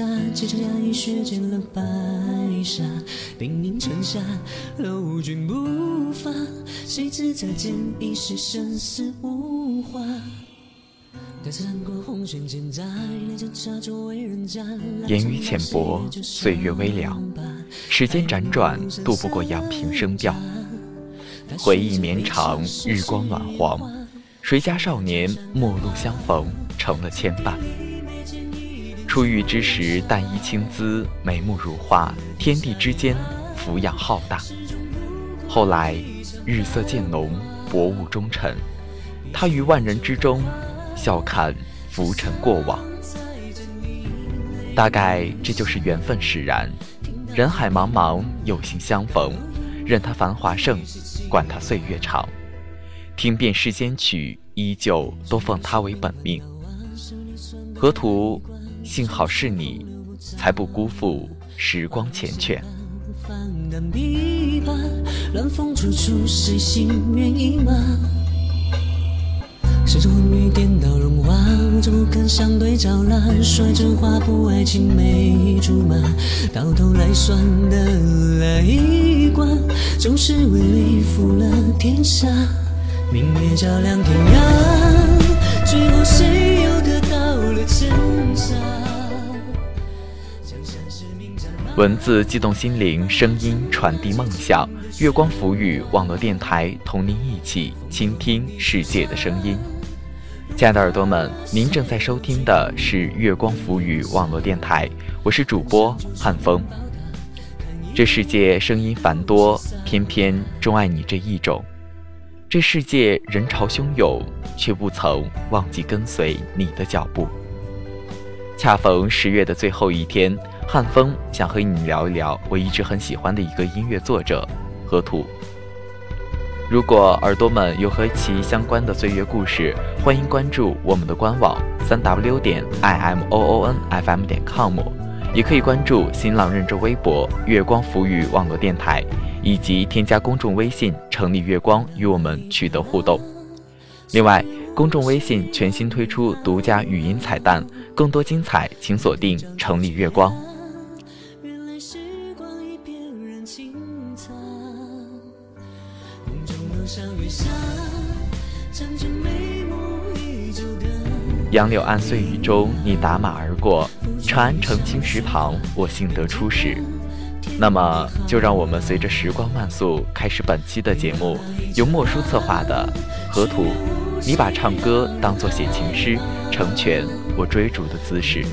剩下几场压抑，削减了白纱，兵临城下不发，谁知再见已是生死无话。言语浅薄，岁月微凉，时间辗转，渡不过阳平声调。回忆绵长，日光暖黄，谁家少年陌路相逢，成了牵绊。初遇之时，淡衣轻姿，眉目如画，天地之间，俯仰浩大。后来，日色渐浓，薄雾中沉，他于万人之中，笑看浮尘过往。大概这就是缘分使然，人海茫茫，有幸相逢，任他繁华盛，管他岁月长，听遍世间曲，依旧都奉他为本命。河图。幸好是你，才不辜负时光缱绻。谁心愿意吗？谁着昏迷颠倒荣华，我怎不肯相对照览？率真画布，爱情没竹马，到头来算得来一关，总是为利负了天下。明月照亮天涯，最后谁又得到了真文字激动心灵，声音传递梦想。月光浮语网络电台，同您一起倾听世界的声音。亲爱的耳朵们，您正在收听的是月光浮语网络电台，我是主播汉风。这世界声音繁多，偏偏钟爱你这一种。这世界人潮汹涌，却不曾忘记跟随你的脚步。恰逢十月的最后一天。汉风想和你聊一聊我一直很喜欢的一个音乐作者河图。如果耳朵们有和其相关的岁月故事，欢迎关注我们的官网三 w 点 i m o o n f m 点 com，也可以关注新浪认证微博月光浮语网络电台，以及添加公众微信成立月光与我们取得互动。另外，公众微信全新推出独家语音彩蛋，更多精彩请锁定成立月光。杨柳岸碎雨中，你打马而过；长安城青石旁，我幸得初识。那么，就让我们随着时光慢速，开始本期的节目。由莫叔策划的《河图》，你把唱歌当作写情诗，成全我追逐的姿势。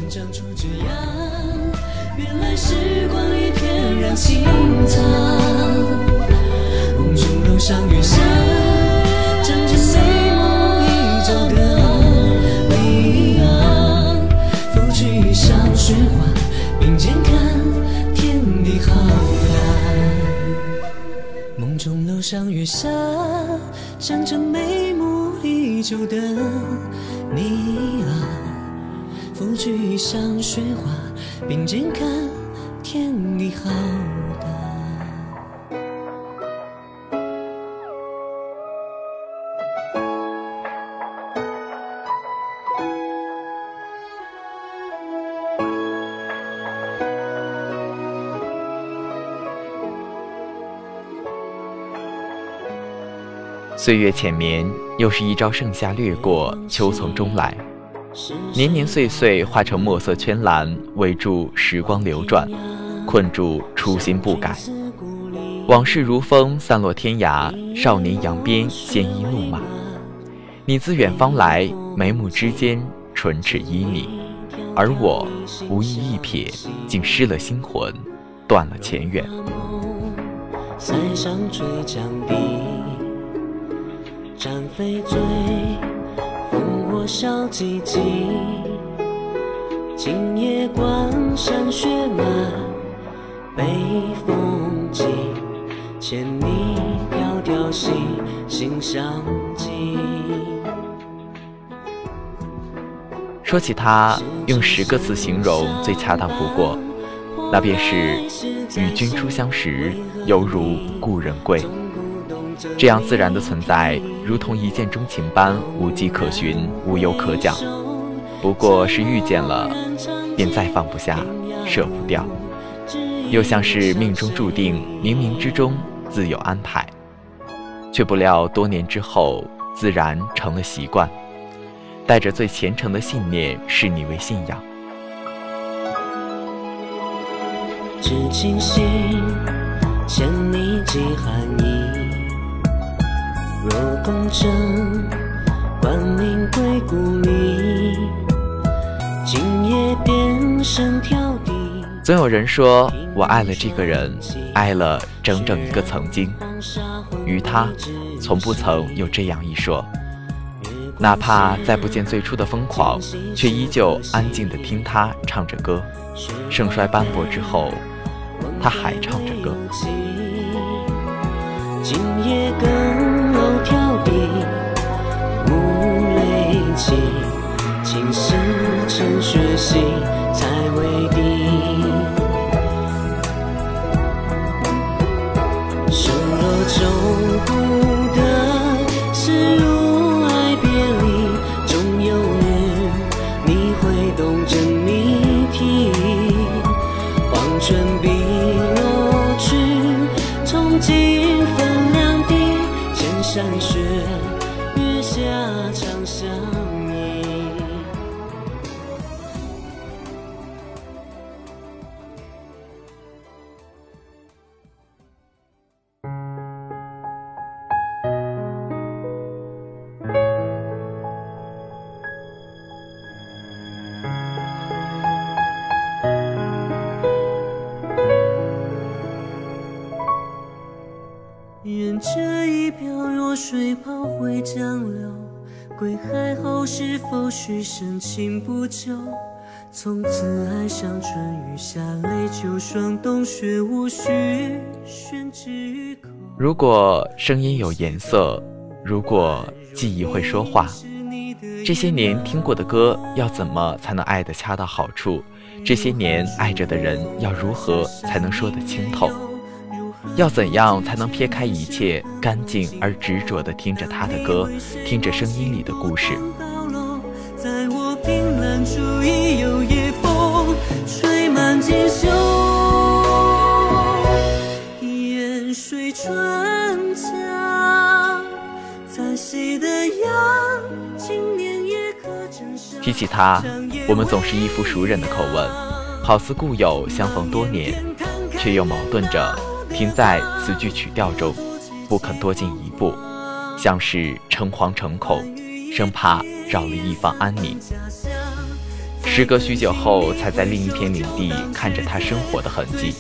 原来时光一片染青草，梦中楼上月下，雪花并肩看天地浩大，梦中楼上月下，站着眉目依旧的你啊，拂去衣裳雪花并肩看天地浩。岁月浅眠，又是一朝盛夏掠过，秋从中来，年年岁岁化成墨色圈栏，围住时光流转，困住初心不改。往事如风散落天涯，少年扬鞭鲜衣怒马。你自远方来，眉目之间唇齿旖旎，而我无意一瞥，竟失了心魂，断了前缘。山飞醉，烽火烧寂寂。今夜关山雪满，北风急，牵你迢迢西，心上记。说起他，用十个字形容最恰当不过，那便是与君初相识，犹如故人归。这样自然的存在，如同一见钟情般无迹可寻、无忧可讲。不过是遇见了，便再放不下、舍不掉，又像是命中注定、冥冥之中自有安排，却不料多年之后，自然成了习惯。带着最虔诚的信念，视你为信仰。知情心，欠你几寒意。若共枕，关命归故里。今夜变身挑地。总有人说我爱了这个人，爱了整整一个曾经。于他，从不曾有这样一说。哪怕再不见最初的疯狂，却依旧安静地听他唱着歌。盛衰斑驳之后，他还唱着歌。今夜更无泪泣，青丝成雪兮，否许深情不救？从此爱上春雨下泪秋霜，冬雪无需宣之口。如果声音有颜色，如果记忆会说话，这些年听过的歌，要怎么才能爱得恰到好处？这些年爱着的人，要如何才能说得清透？要怎样才能撇开一切，干净而执着地听着他的歌，听着声音里的故事？吹满锦绣。烟水春江，在西的阳，今年也可枕上。提起他，我们总是一副熟人的口吻，好似故友相逢多年，却又矛盾着。停在词句曲调中，不肯多进一步，像是诚惶诚恐，生怕扰了一方安宁。时隔许久后，才在另一片领地看着他生活的痕迹。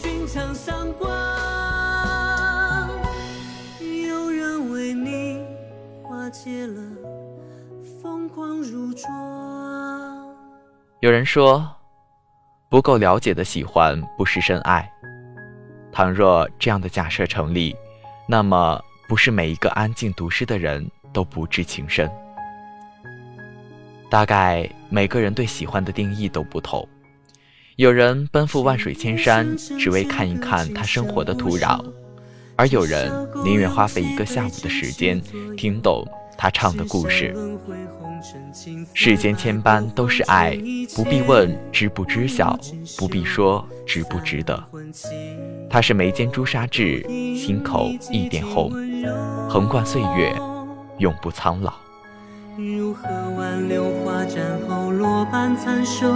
有人。说，不够了解的喜欢不是深爱。倘若这样的假设成立，那么不是每一个安静读诗的人都不知情深。大概每个人对喜欢的定义都不同，有人奔赴万水千山，只为看一看他生活的土壤，而有人宁愿花费一个下午的时间，听懂他唱的故事。世间千般都是爱，不必问知不知晓，不必说值不值得。他是眉间朱砂痣，心口一点红，横贯岁月，永不苍老。如何挽留花绽后落瓣残收？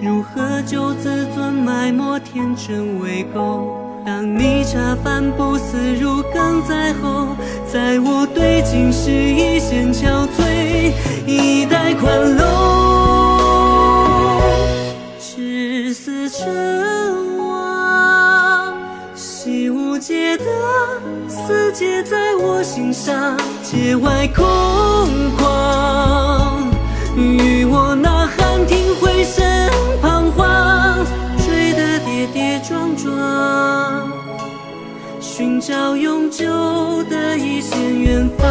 如何救自尊埋没天真未够？当你茶饭不思，如鲠在喉，在我对镜时一线憔悴，一代宽楼，赤丝成王，习无界的死结在我心上，界外空旷，与我呐喊，听回声彷徨，追得跌跌撞撞，寻找永久的一线远方，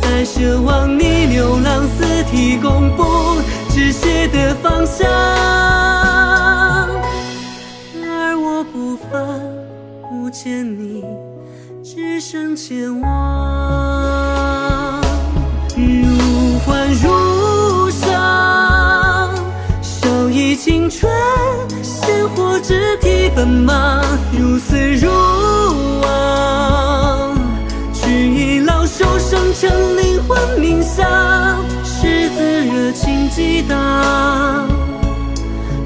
在奢望你流浪四体公布止血的方向，而我不凡不见你，只剩前往，肢体奔忙，如丝如网，取一老手生成灵魂冥想，狮子热情激荡。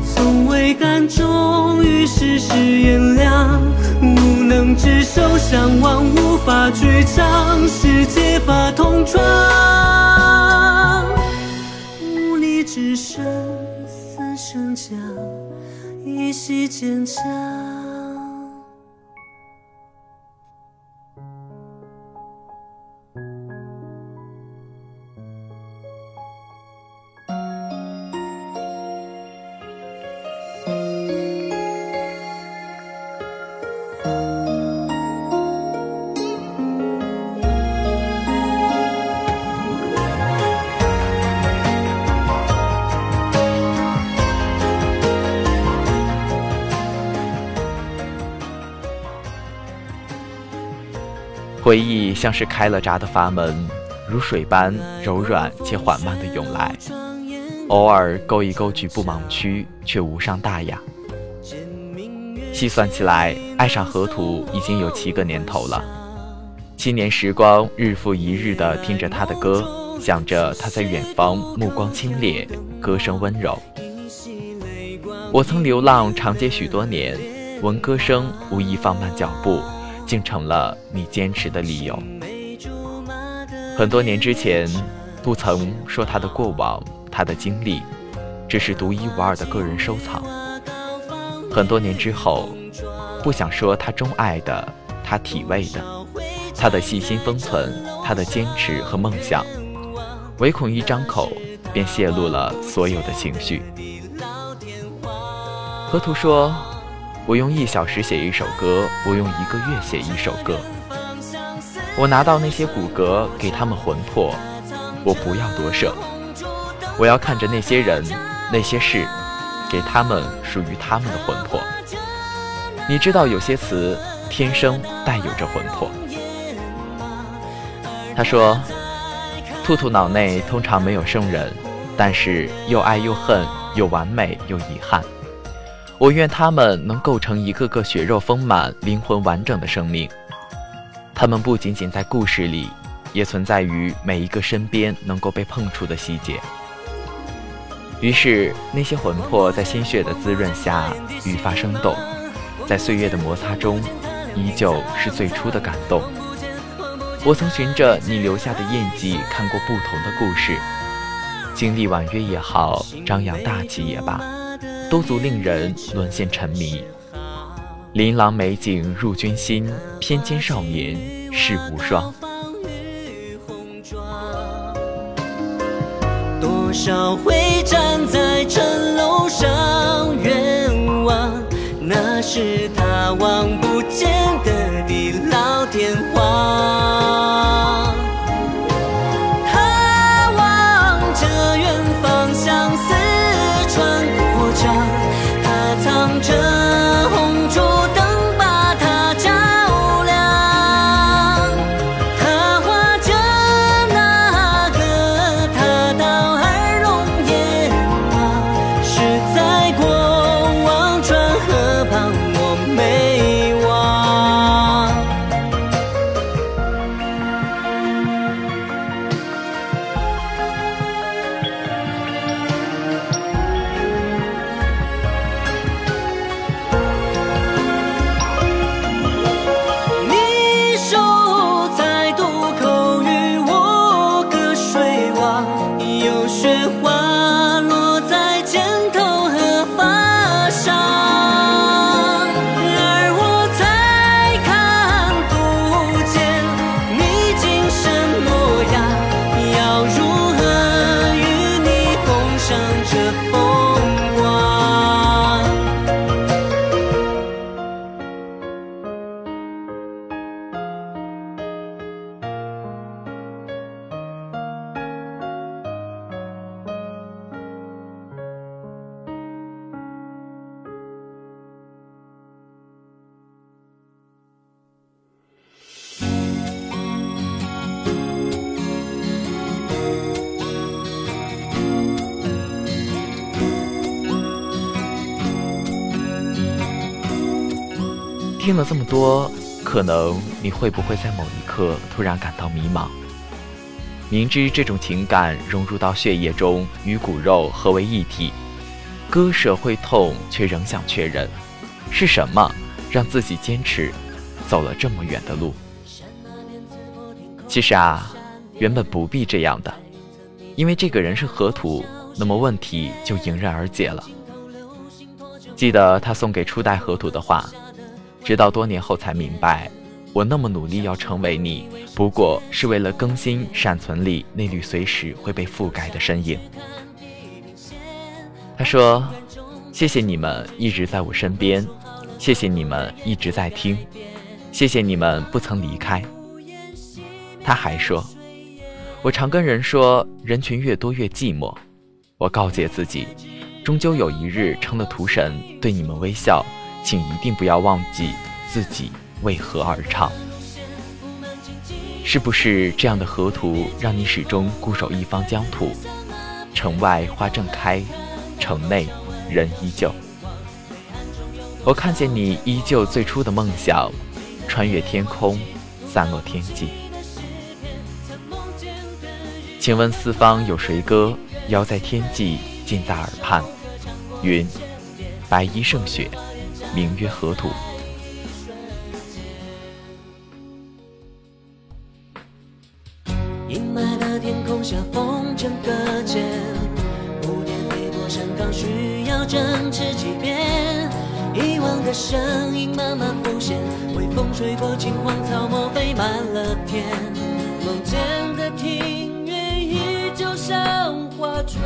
从未敢忠于世事原谅，无能执手相望，无法去尝世界法同窗，无力只剩死生将依稀蒹葭。回忆像是开了闸的阀门，如水般柔软且缓慢地涌来，偶尔勾一勾局部盲区，却无伤大雅。细算起来，爱上河图已经有七个年头了。七年时光，日复一日地听着他的歌，想着他在远方，目光清冽，歌声温柔。我曾流浪长街许多年，闻歌声无意放慢脚步。竟成了你坚持的理由。很多年之前，不曾说他的过往，他的经历，只是独一无二的个人收藏。很多年之后，不想说他钟爱的，他体味的，他的细心封存，他的坚持和梦想，唯恐一张口便泄露了所有的情绪。河图说。我用一小时写一首歌，我用一个月写一首歌。我拿到那些骨骼，给他们魂魄，我不要夺舍。我要看着那些人，那些事，给他们属于他们的魂魄。你知道，有些词天生带有着魂魄。他说：“兔兔脑内通常没有圣人，但是又爱又恨，又完美又遗憾。”我愿他们能构成一个个血肉丰满、灵魂完整的生命。他们不仅仅在故事里，也存在于每一个身边能够被碰触的细节。于是，那些魂魄在鲜血的滋润下愈发生动，在岁月的摩擦中，依旧是最初的感动。我曾循着你留下的印记，看过不同的故事，经历婉约也好，张扬大气也罢。都足令人沦陷沉迷。琳琅美景入君心，翩跹少年世无双。多少回站在城楼上远望，那是听了这么多，可能你会不会在某一刻突然感到迷茫？明知这种情感融入到血液中，与骨肉合为一体，割舍会痛，却仍想确认，是什么让自己坚持走了这么远的路？其实啊，原本不必这样的，因为这个人是河图，那么问题就迎刃而解了。记得他送给初代河图的话，直到多年后才明白。我那么努力要成为你，不过是为了更新闪存里那缕随时会被覆盖的身影。他说：“谢谢你们一直在我身边，谢谢你们一直在听，谢谢你们不曾离开。”他还说：“我常跟人说，人群越多越寂寞。我告诫自己，终究有一日成了图神，对你们微笑，请一定不要忘记自己。”为何而唱？是不是这样的河图让你始终固守一方疆土？城外花正开，城内人依旧。我看见你依旧最初的梦想，穿越天空，散落天际。请问四方有谁歌？遥在天际，近在耳畔。云，白衣胜雪，名曰河图。一瞬间阴霾的天空下风筝搁浅蝴蝶飞过山岗需要振翅几遍遗忘的声音慢慢浮现微风吹过青黄草木飞满了天。梦见的庭院依旧像花圈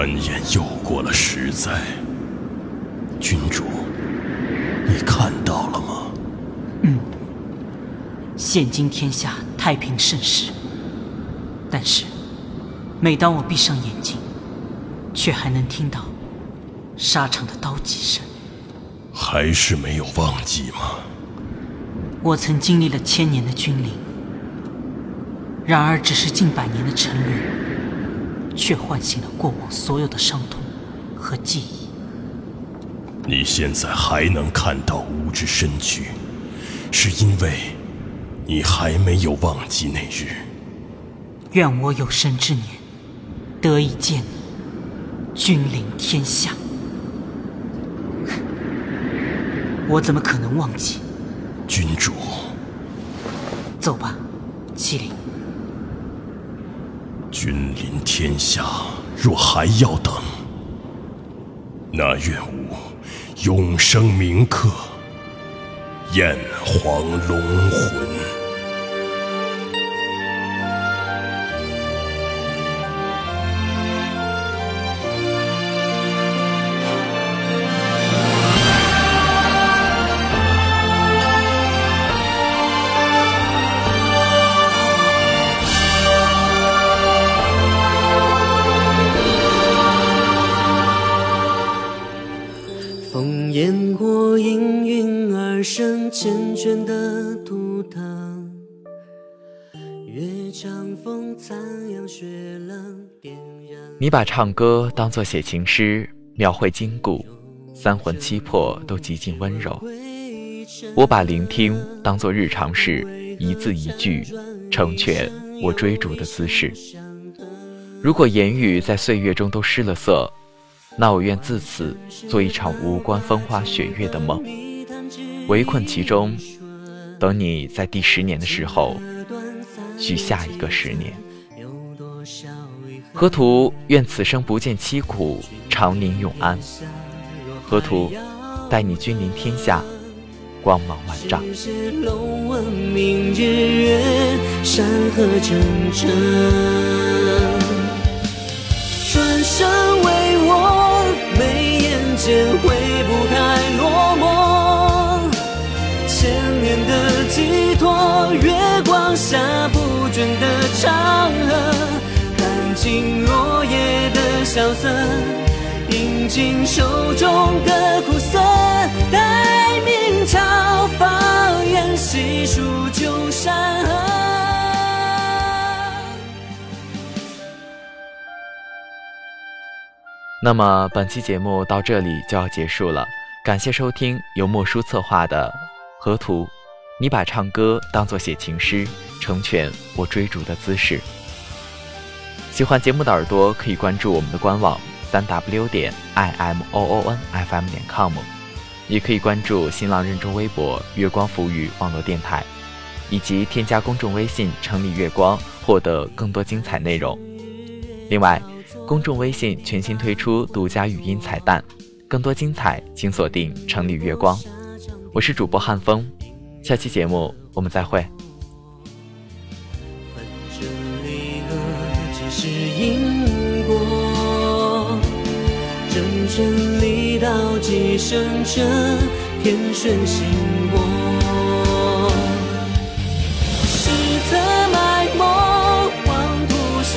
转眼又过了十载。君主，你看到了吗？嗯，现今天下太平盛世，但是每当我闭上眼睛，却还能听到沙场的刀戟声。还是没有忘记吗？我曾经历了千年的君临，然而只是近百年的沉沦，却唤醒了过往所有的伤痛和记忆。你现在还能看到吾之身躯，是因为你还没有忘记那日。愿我有生之年得以见你，君临天下。我怎么可能忘记？君主，走吧，麒麟。君临天下，若还要等，那愿吾。永生铭刻，燕皇龙魂。你把唱歌当作写情诗，描绘筋骨，三魂七魄都极尽温柔。我把聆听当作日常事，一字一句成全我追逐的姿势。如果言语在岁月中都失了色，那我愿自此做一场无关风花雪月的梦，围困其中，等你在第十年的时候，许下一个十年。河图愿此生不见凄苦，长宁永安。河图，待你君临天下，光芒万丈。转身为我，眉眼间会不太落寞。萧瑟，迎尽手中的苦涩，待明朝放眼细数旧山河。那么本期节目到这里就要结束了，感谢收听由莫叔策划的《河图》，你把唱歌当作写情诗，成全我追逐的姿势。喜欢节目的耳朵可以关注我们的官网三 w 点 i m o o n f m 点 com，也可以关注新浪认证微博“月光浮语网络电台”，以及添加公众微信“城里月光”获得更多精彩内容。另外。公众微信全新推出独家语音彩蛋，更多精彩请锁定“城里月光”。我是主播汉风，下期节目我们再会。真正离道几生者，天顺心过。实则埋没，黄土下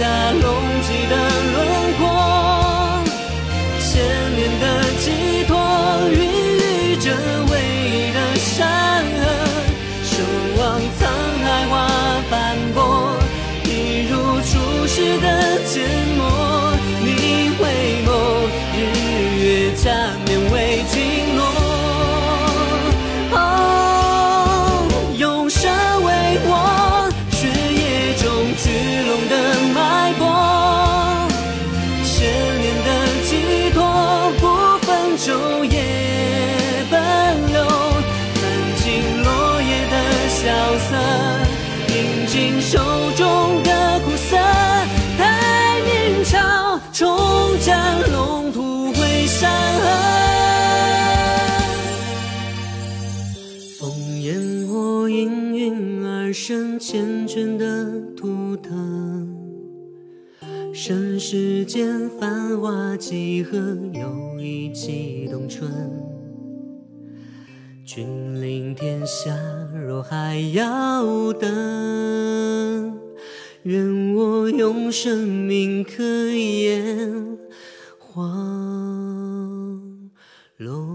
应运而生缱绻的图腾，盛世间繁华几何，又一季冬春。君临天下，若还要等，愿我用生命刻烟黄龙。